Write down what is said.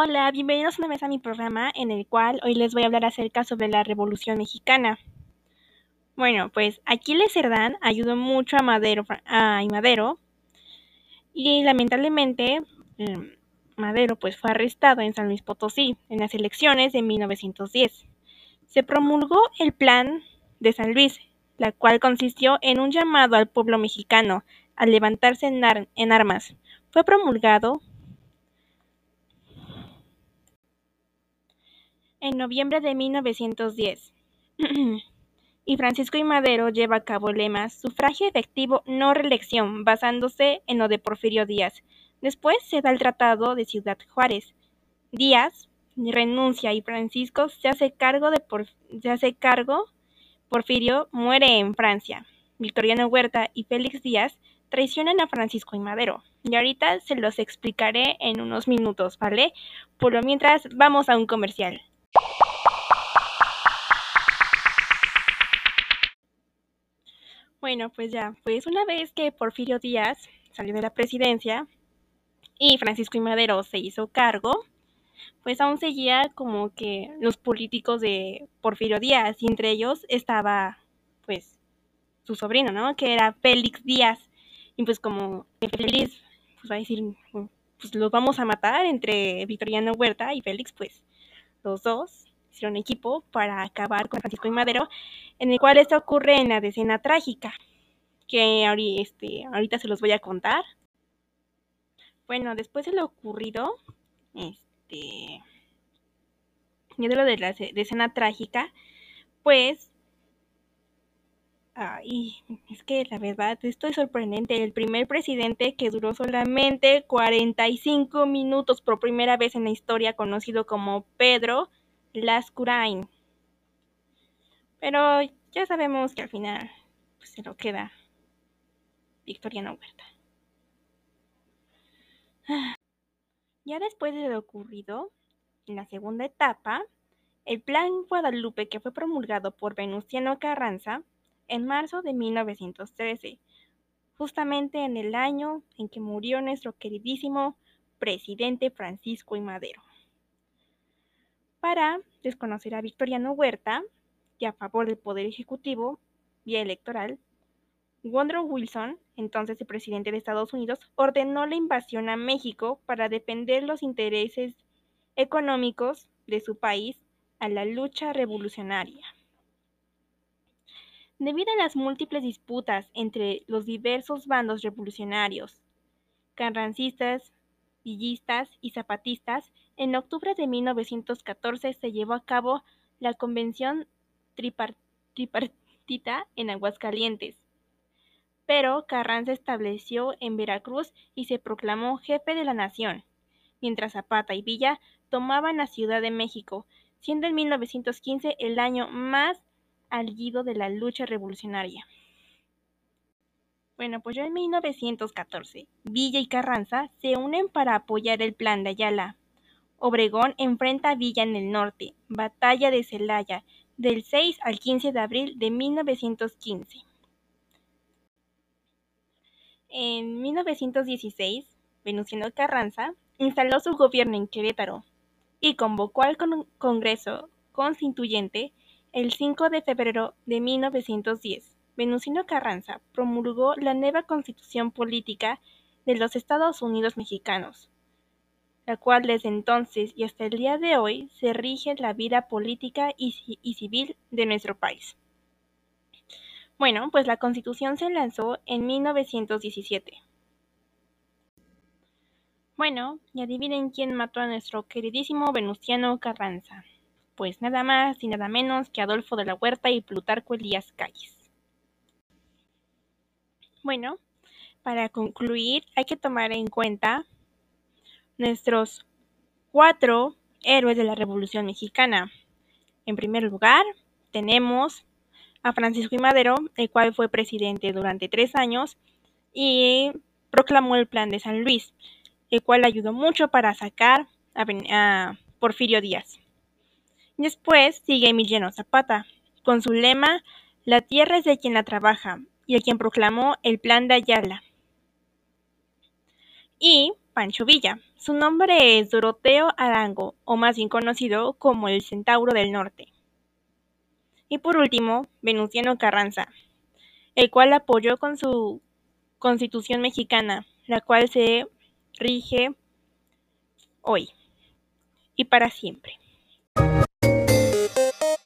Hola, bienvenidos una vez a mi programa en el cual hoy les voy a hablar acerca sobre la Revolución Mexicana. Bueno, pues Aquiles Cerdán ayudó mucho a Madero, a Madero y lamentablemente em, Madero pues fue arrestado en San Luis Potosí en las elecciones de 1910. Se promulgó el Plan de San Luis, la cual consistió en un llamado al pueblo mexicano a levantarse en armas. Fue promulgado en noviembre de 1910. y Francisco I. Madero lleva a cabo el lema sufragio efectivo, no reelección, basándose en lo de Porfirio Díaz. Después se da el Tratado de Ciudad Juárez. Díaz renuncia y Francisco se hace cargo de se hace cargo. Porfirio muere en Francia. Victoriano Huerta y Félix Díaz traicionan a Francisco y Madero. Y ahorita se los explicaré en unos minutos, ¿vale? Por lo mientras, vamos a un comercial. Bueno, pues ya, pues una vez que Porfirio Díaz salió de la presidencia y Francisco y Madero se hizo cargo, pues aún seguía como que los políticos de Porfirio Díaz y entre ellos estaba pues su sobrino, ¿no? Que era Félix Díaz y pues como Félix pues va a decir, pues los vamos a matar entre Victoriano Huerta y Félix, pues los dos hicieron equipo para acabar con Francisco y Madero, en el cual esto ocurre en la decena trágica, que este, ahorita se los voy a contar. Bueno, después de lo ocurrido, este, de lo de la decena trágica, pues Ay, es que la verdad, esto es sorprendente. El primer presidente que duró solamente 45 minutos por primera vez en la historia, conocido como Pedro Lascurain. Pero ya sabemos que al final pues, se lo queda Victoriano Huerta. Ya después de lo ocurrido, en la segunda etapa, el Plan Guadalupe que fue promulgado por Venustiano Carranza en marzo de 1913, justamente en el año en que murió nuestro queridísimo presidente Francisco I. Madero. Para desconocer a Victoriano Huerta y a favor del Poder Ejecutivo, vía electoral, Woodrow Wilson, entonces el presidente de Estados Unidos, ordenó la invasión a México para defender los intereses económicos de su país a la lucha revolucionaria. Debido a las múltiples disputas entre los diversos bandos revolucionarios, carrancistas, villistas y zapatistas, en octubre de 1914 se llevó a cabo la Convención Tripartita en Aguascalientes. Pero Carranza estableció en Veracruz y se proclamó jefe de la nación, mientras Zapata y Villa tomaban la Ciudad de México, siendo en 1915 el año más al guido de la lucha revolucionaria. Bueno, pues ya en 1914, Villa y Carranza se unen para apoyar el plan de Ayala. Obregón enfrenta a Villa en el norte, batalla de Celaya, del 6 al 15 de abril de 1915. En 1916, Venustiano Carranza instaló su gobierno en Querétaro y convocó al Congreso Constituyente el 5 de febrero de 1910, Venustiano Carranza promulgó la nueva Constitución Política de los Estados Unidos Mexicanos, la cual desde entonces y hasta el día de hoy se rige la vida política y, civil de nuestro país. Bueno, pues la Constitución se lanzó en 1917. Bueno, y adivinen quién mató a nuestro queridísimo Venustiano Carranza pues nada más y nada menos que Adolfo de la Huerta y Plutarco Elías Calles. Bueno, para concluir hay que tomar en cuenta nuestros cuatro héroes de la Revolución Mexicana. En primer lugar, tenemos a Francisco I. Madero, el cual fue presidente durante tres años y proclamó el Plan de San Luis, el cual ayudó mucho para sacar a, Porfirio Díaz. Después sigue Emiliano Zapata, con su lema La tierra es de quien la trabaja, y el quien proclamó el Plan de Ayala. Y Pancho Villa. Su nombre es Doroteo Arango, o más bien conocido como el Centauro del Norte. Y por último, Venustiano Carranza, el cual apoyó con su Constitución mexicana, la cual se rige hoy y para siempre.